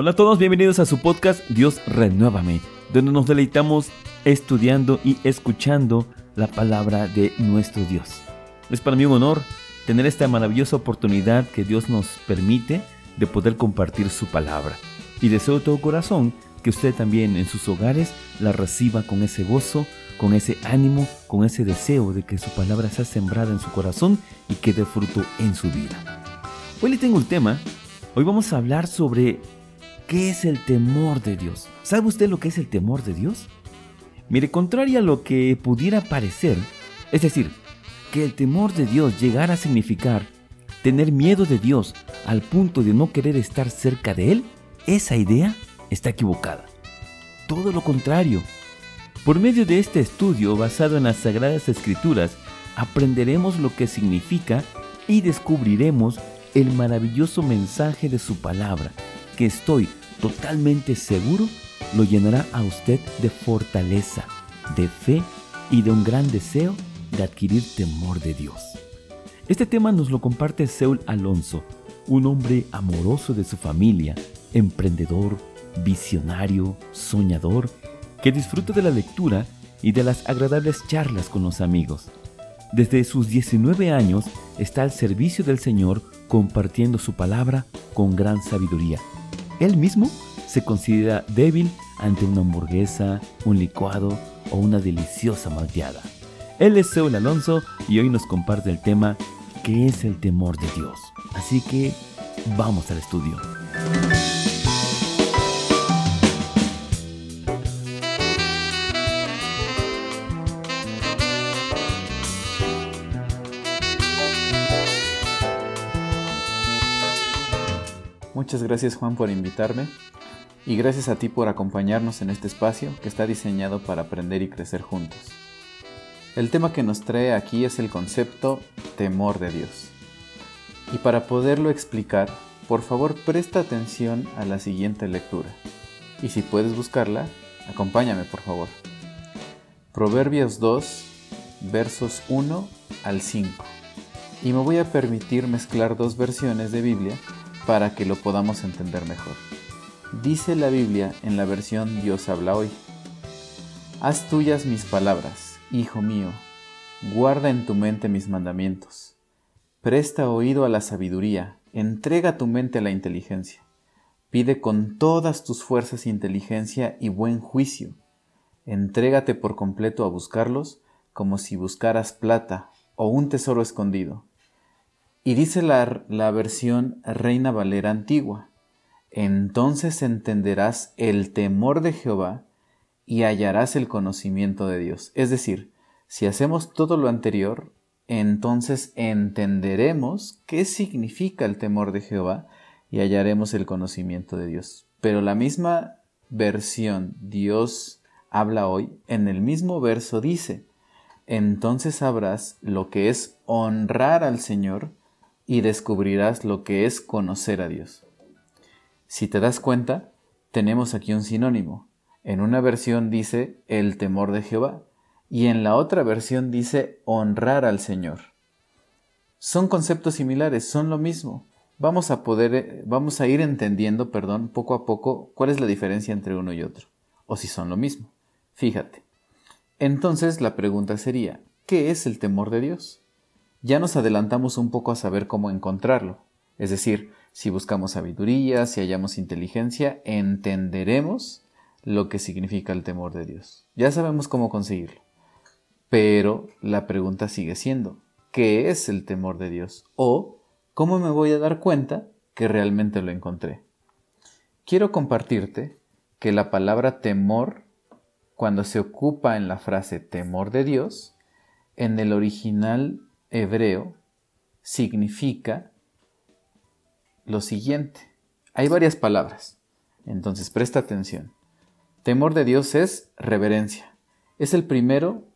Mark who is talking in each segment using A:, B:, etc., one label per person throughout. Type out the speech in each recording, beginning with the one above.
A: Hola a todos, bienvenidos a su podcast Dios Renuévame, donde nos deleitamos estudiando y escuchando la palabra de nuestro Dios. Es para mí un honor tener esta maravillosa oportunidad que Dios nos permite de poder compartir su palabra. Y deseo de todo corazón que usted también en sus hogares la reciba con ese gozo, con ese ánimo, con ese deseo de que su palabra sea sembrada en su corazón y que dé fruto en su vida. Hoy le tengo un tema. Hoy vamos a hablar sobre qué es el temor de Dios. ¿Sabe usted lo que es el temor de Dios? Mire, contrario a lo que pudiera parecer, es decir, que el temor de Dios llegara a significar tener miedo de Dios al punto de no querer estar cerca de Él, esa idea está equivocada. Todo lo contrario. Por medio de este estudio basado en las Sagradas Escrituras, aprenderemos lo que significa y descubriremos el maravilloso mensaje de su palabra, que estoy totalmente seguro lo llenará a usted de fortaleza, de fe y de un gran deseo de adquirir temor de Dios. Este tema nos lo comparte Seul Alonso, un hombre amoroso de su familia, emprendedor, visionario, soñador, que disfruta de la lectura y de las agradables charlas con los amigos. Desde sus 19 años está al servicio del Señor compartiendo su palabra con gran sabiduría. Él mismo se considera débil ante una hamburguesa, un licuado o una deliciosa malteada. Él es Seul Alonso y hoy nos comparte el tema ¿Qué es el temor de Dios? Así que vamos al estudio.
B: Muchas gracias Juan por invitarme y gracias a ti por acompañarnos en este espacio que está diseñado para aprender y crecer juntos. El tema que nos trae aquí es el concepto temor de Dios. Y para poderlo explicar, por favor presta atención a la siguiente lectura. Y si puedes buscarla, acompáñame por favor. Proverbios 2, versos 1 al 5. Y me voy a permitir mezclar dos versiones de Biblia para que lo podamos entender mejor. Dice la Biblia en la versión Dios habla hoy. Haz tuyas mis palabras, hijo mío, guarda en tu mente mis mandamientos. Presta oído a la sabiduría, entrega tu mente a la inteligencia. Pide con todas tus fuerzas inteligencia y buen juicio. Entrégate por completo a buscarlos como si buscaras plata o un tesoro escondido. Y dice la, la versión Reina Valera antigua, entonces entenderás el temor de Jehová y hallarás el conocimiento de Dios. Es decir, si hacemos todo lo anterior, entonces entenderemos qué significa el temor de Jehová y hallaremos el conocimiento de Dios. Pero la misma versión Dios habla hoy, en el mismo verso dice, entonces sabrás lo que es honrar al Señor y descubrirás lo que es conocer a Dios. Si te das cuenta, tenemos aquí un sinónimo. En una versión dice el temor de Jehová y en la otra versión dice honrar al Señor. Son conceptos similares, son lo mismo. Vamos a poder vamos a ir entendiendo, perdón, poco a poco cuál es la diferencia entre uno y otro o si son lo mismo. Fíjate. Entonces la pregunta sería, ¿qué es el temor de Dios? Ya nos adelantamos un poco a saber cómo encontrarlo. Es decir, si buscamos sabiduría, si hallamos inteligencia, entenderemos lo que significa el temor de Dios. Ya sabemos cómo conseguirlo. Pero la pregunta sigue siendo, ¿qué es el temor de Dios? O, ¿cómo me voy a dar cuenta que realmente lo encontré? Quiero compartirte que la palabra temor, cuando se ocupa en la frase temor de Dios, en el original hebreo significa lo siguiente. Hay varias palabras, entonces presta atención. Temor de Dios es reverencia. Es el primero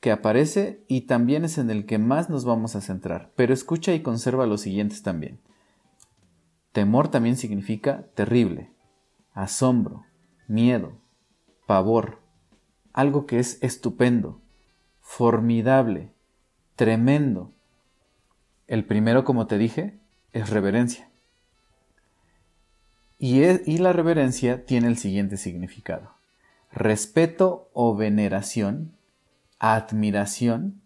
B: que aparece y también es en el que más nos vamos a centrar. Pero escucha y conserva los siguientes también. Temor también significa terrible, asombro, miedo, pavor, algo que es estupendo, formidable, tremendo. El primero, como te dije, es reverencia. Y, la reverencia tiene el siguiente significado. Respeto o veneración, admiración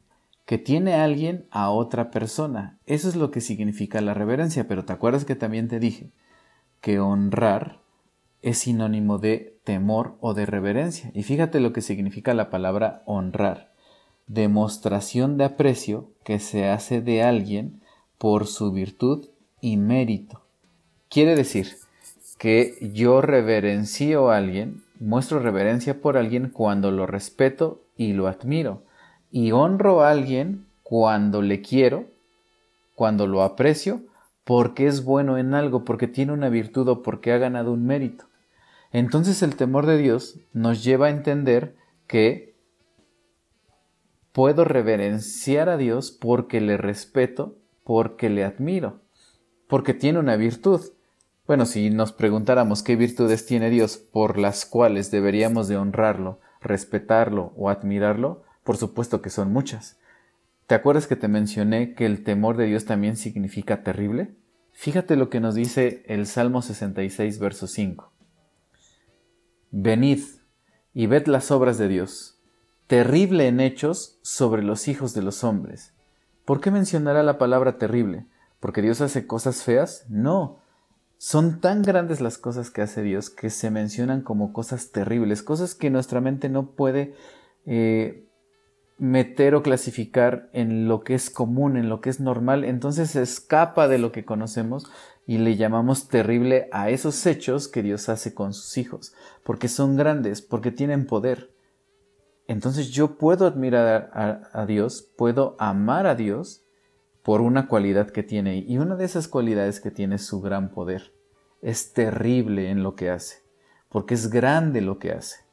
B: que tiene alguien a otra persona. Eso es lo que significa la reverencia, pero te acuerdas que también te dije que honrar es sinónimo de temor o de reverencia. Y fíjate lo que significa la palabra honrar. Demostración de aprecio que se hace de alguien por su virtud y mérito. Quiere decir que yo reverencio a alguien, muestro reverencia por alguien cuando lo respeto y lo admiro. Y honro a alguien cuando le quiero, cuando lo aprecio, porque es bueno en algo, porque tiene una virtud o porque ha ganado un mérito. Entonces el temor de Dios nos lleva a entender que puedo reverenciar a Dios porque le respeto, porque le admiro, porque tiene una virtud. Bueno, si nos preguntáramos qué virtudes tiene Dios por las cuales deberíamos de honrarlo, respetarlo o admirarlo, por supuesto que son muchas. ¿Te acuerdas que te mencioné que el temor de Dios también significa terrible? Fíjate lo que nos dice el Salmo 66, verso 5. Venid y ved las obras de Dios, terrible en hechos sobre los hijos de los hombres. ¿Por qué mencionará la palabra terrible? ¿Porque Dios hace cosas feas? No. Son tan grandes las cosas que hace Dios que se mencionan como cosas terribles, cosas que nuestra mente no puede eh, meter o clasificar en lo que es común, en lo que es normal, entonces se escapa de lo que conocemos y le llamamos terrible a esos hechos que Dios hace con sus hijos, porque son grandes, porque tienen poder. Entonces yo puedo admirar a, Dios, puedo amar a Dios por una cualidad que tiene, y una de esas cualidades que tiene es su gran poder. Es terrible en lo que hace, porque es grande lo que hace.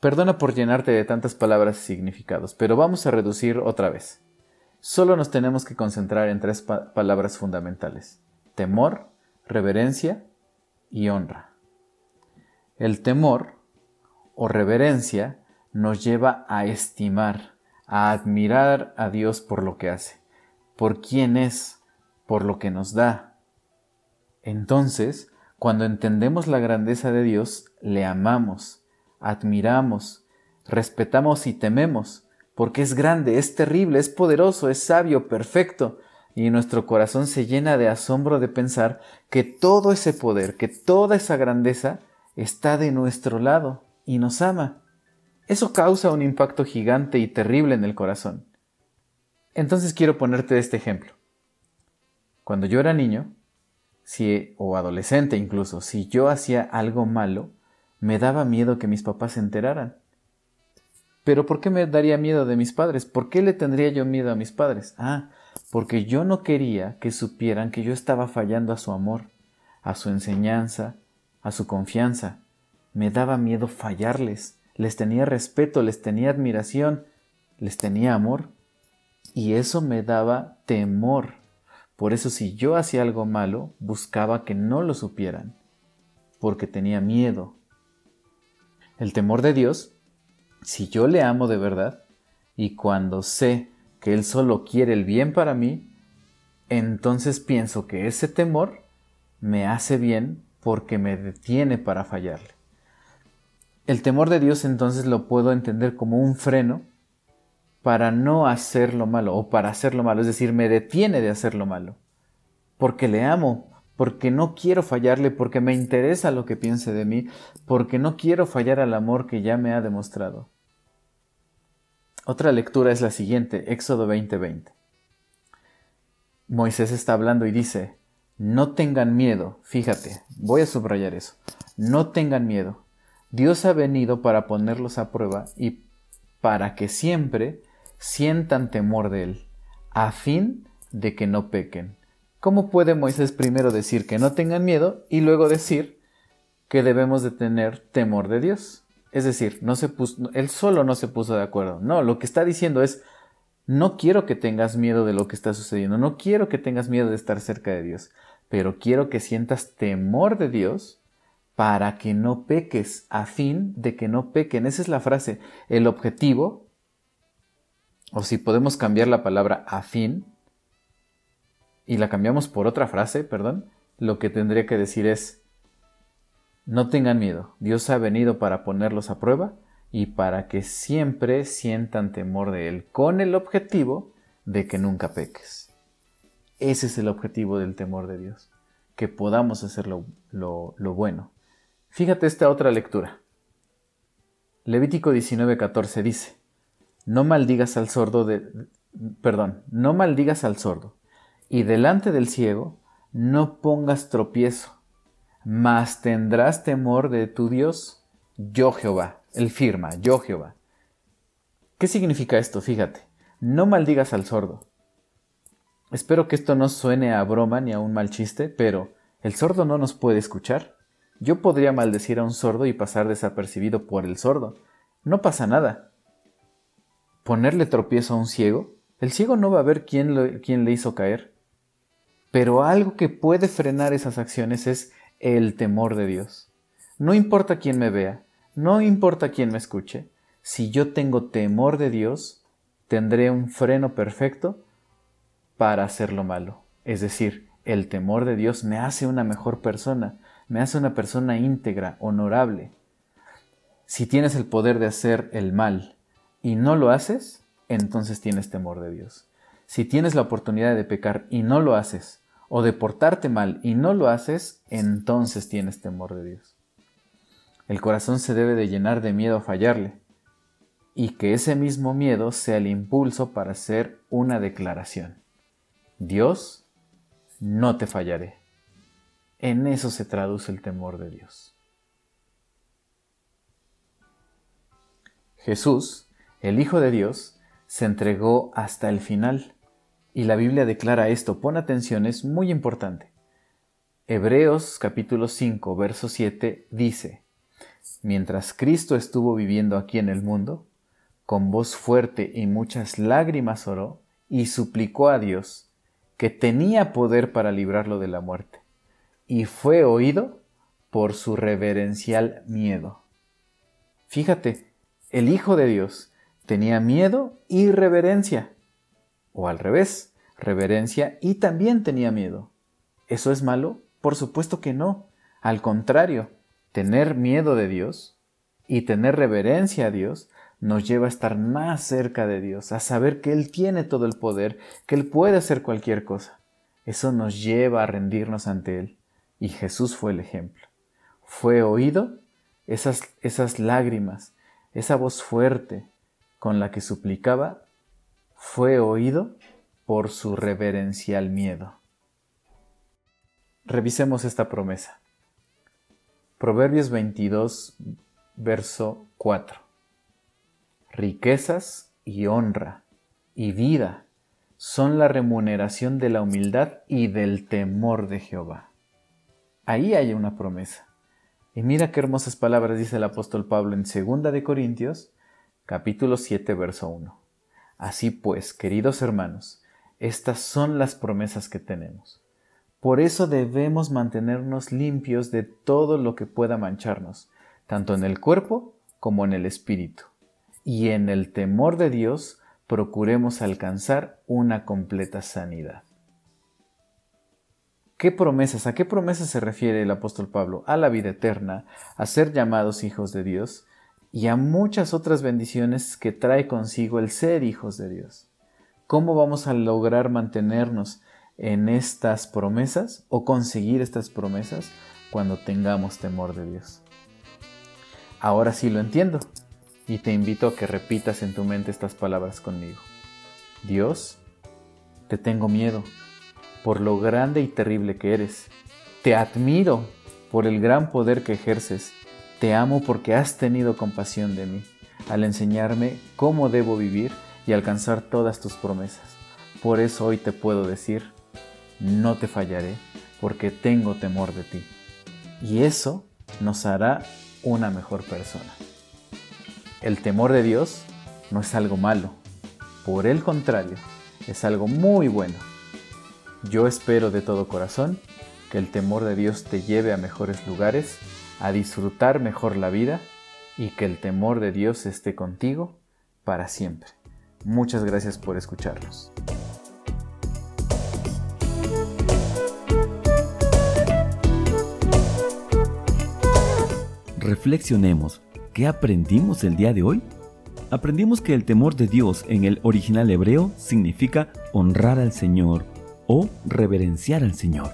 B: Perdona por llenarte de tantas palabras y significados, pero vamos a reducir otra vez. Solo nos tenemos que concentrar en tres palabras fundamentales temor, reverencia y honra. El temor o reverencia nos lleva a estimar, a admirar a Dios por lo que hace, por quién es, por lo que nos da. Entonces, cuando entendemos la grandeza de Dios, le amamos, admiramos, respetamos y tememos, porque es grande, es terrible, es poderoso, es sabio, perfecto, y nuestro corazón se llena de asombro de pensar que todo ese poder, que toda esa grandeza está de nuestro lado y nos ama. Eso causa un impacto gigante y terrible en el corazón. Entonces quiero ponerte este ejemplo. Cuando yo era niño, si, o adolescente incluso, si yo hacía algo malo, me daba miedo que mis papás se enteraran. Pero ¿por qué me daría miedo de mis padres? ¿Por qué le tendría yo miedo a mis padres? Ah, porque yo no quería que supieran que yo estaba fallando a su amor, a su enseñanza, a su confianza. Me daba miedo fallarles, les tenía respeto, les tenía admiración, les tenía amor, y eso me daba temor. Por eso si yo hacía algo malo, buscaba que no lo supieran, porque tenía miedo. El temor de Dios, si yo le amo de verdad, y cuando sé que Él solo quiere el bien para mí, entonces pienso que ese temor me hace bien porque me detiene para fallarle. El temor de Dios entonces lo puedo entender como un freno para no hacer lo malo o para hacer lo malo, es decir, me detiene de hacer lo malo, porque le amo, porque no quiero fallarle, porque me interesa lo que piense de mí, porque no quiero fallar al amor que ya me ha demostrado. Otra lectura es la siguiente, Éxodo 20:20. Moisés está hablando y dice, no tengan miedo, fíjate, voy a subrayar eso, no tengan miedo. Dios ha venido para ponerlos a prueba y para que siempre sientan temor de Él, a fin de que no pequen. ¿Cómo puede Moisés primero decir que no tengan miedo y luego decir que debemos de tener temor de Dios? Es decir, no se él solo no se puso de acuerdo. No, lo que está diciendo es, no quiero que tengas miedo de lo que está sucediendo, no quiero que tengas miedo de estar cerca de Dios, pero quiero que sientas temor de Dios para que no peques, a fin de que no pequen. Esa es la frase. El objetivo, o si podemos cambiar la palabra a fin, y la cambiamos por otra frase, perdón, lo que tendría que decir es, No tengan miedo, Dios ha venido para ponerlos a prueba y para que siempre sientan temor de Él, con el objetivo de que nunca peques. Ese es el objetivo del temor de Dios, que podamos hacer lo, bueno. Fíjate esta otra lectura. Levítico 19:14 dice, no maldigas al sordo perdón, no maldigas al sordo, y delante del ciego no pongas tropiezo, mas tendrás temor de tu Dios, yo Jehová. Él firma, yo Jehová. ¿Qué significa esto? Fíjate, no maldigas al sordo. Espero que esto no suene a broma ni a un mal chiste, pero el sordo no nos puede escuchar. Yo podría maldecir a un sordo y pasar desapercibido por el sordo. No pasa nada. Ponerle tropiezo a un ciego, el ciego no va a ver quién, quién le hizo caer. Pero algo que puede frenar esas acciones es el temor de Dios. No importa quién me vea, no importa quién me escuche, si yo tengo temor de Dios, tendré un freno perfecto para hacer lo malo. Es decir, el temor de Dios me hace una mejor persona, me hace una persona íntegra, honorable. Si tienes el poder de hacer el mal y no lo haces, entonces tienes temor de Dios. Si tienes la oportunidad de pecar y no lo haces, o de portarte mal y no lo haces, entonces tienes temor de Dios. El corazón se debe de llenar de miedo a fallarle, y que ese mismo miedo sea el impulso para hacer una declaración. Dios, no te fallaré. En eso se traduce el temor de Dios. Jesús, el Hijo de Dios, se entregó hasta el final y la Biblia declara esto, pon atención, es muy importante. Hebreos capítulo 5, verso 7 dice, Mientras Cristo estuvo viviendo aquí en el mundo, con voz fuerte y muchas lágrimas oró y suplicó a Dios, que tenía poder para librarlo de la muerte, y fue oído por su reverencial miedo. Fíjate, el Hijo de Dios tenía miedo y reverencia o al revés, reverencia y también tenía miedo. ¿Eso es malo? Por supuesto que no. Al contrario, tener miedo de Dios y tener reverencia a Dios nos lleva a estar más cerca de Dios, a saber que Él tiene todo el poder, que Él puede hacer cualquier cosa. Eso nos lleva a rendirnos ante Él. Y Jesús fue el ejemplo. Fue oído esas, esas lágrimas, esa voz fuerte con la que suplicaba fue oído por su reverencial miedo. Revisemos esta promesa. Proverbios 22, verso 4. Riquezas y honra y vida son la remuneración de la humildad y del temor de Jehová. Ahí hay una promesa. Y mira qué hermosas palabras dice el apóstol Pablo en 2 de Corintios, capítulo 7, verso 1. Así pues, queridos hermanos, estas son las promesas que tenemos. Por eso debemos mantenernos limpios de todo lo que pueda mancharnos, tanto en el cuerpo como en el espíritu. Y en el temor de Dios procuremos alcanzar una completa sanidad. ¿Qué promesas? ¿A qué promesas se refiere el apóstol Pablo? A la vida eterna, a ser llamados hijos de Dios y a muchas otras bendiciones que trae consigo el ser hijos de Dios. ¿Cómo vamos a lograr mantenernos en estas promesas o conseguir estas promesas cuando tengamos temor de Dios? Ahora sí lo entiendo y te invito a que repitas en tu mente estas palabras conmigo. Dios, te tengo miedo por lo grande y terrible que eres. Te admiro por el gran poder que ejerces te amo porque has tenido compasión de mí al enseñarme cómo debo vivir y alcanzar todas tus promesas. Por eso hoy te puedo decir, no te fallaré porque tengo temor de ti. Y eso nos hará una mejor persona. El temor de Dios no es algo malo, por el contrario, es algo muy bueno. Yo espero de todo corazón que el temor de Dios te lleve a mejores lugares a disfrutar mejor la vida y que el temor de Dios esté contigo para siempre. Muchas gracias por escucharnos.
A: reflexionemos. ¿Qué aprendimos el día de hoy? Aprendimos que el temor de Dios en el original hebreo significa honrar al Señor o reverenciar al Señor.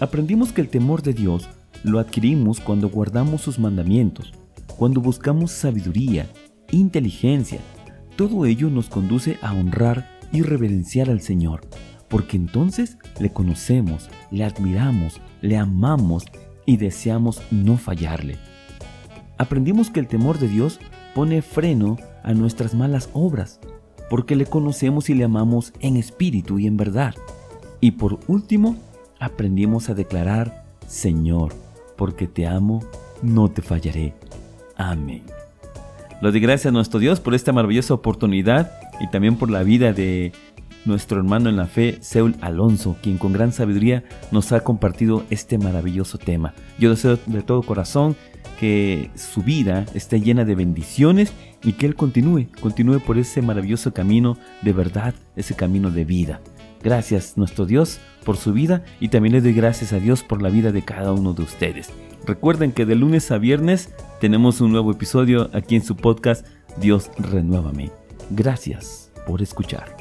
A: Aprendimos que el temor de Dios lo adquirimos cuando guardamos sus mandamientos, cuando buscamos sabiduría, inteligencia. Todo ello nos conduce a honrar y reverenciar al Señor, porque entonces le conocemos, le admiramos, le amamos y deseamos no fallarle. Aprendimos que el temor de Dios pone freno a nuestras malas obras, porque le conocemos y le amamos en espíritu y en verdad. Y por último, aprendimos a declarar, Señor, porque te amo, no te fallaré. Amén. Lo doy gracias a nuestro Dios por esta maravillosa oportunidad y también por la vida de nuestro hermano en la fe, Seul Alonso, quien con gran sabiduría nos ha compartido este maravilloso tema. Yo deseo de todo corazón que su vida esté llena de bendiciones y que Él continúe, continúe por ese maravilloso camino de verdad, ese camino de vida. Gracias nuestro Dios por su vida y también le doy gracias a Dios por la vida de cada uno de ustedes. Recuerden que de lunes a viernes tenemos un nuevo episodio aquí en su podcast Dios Renuévame. Gracias por escuchar.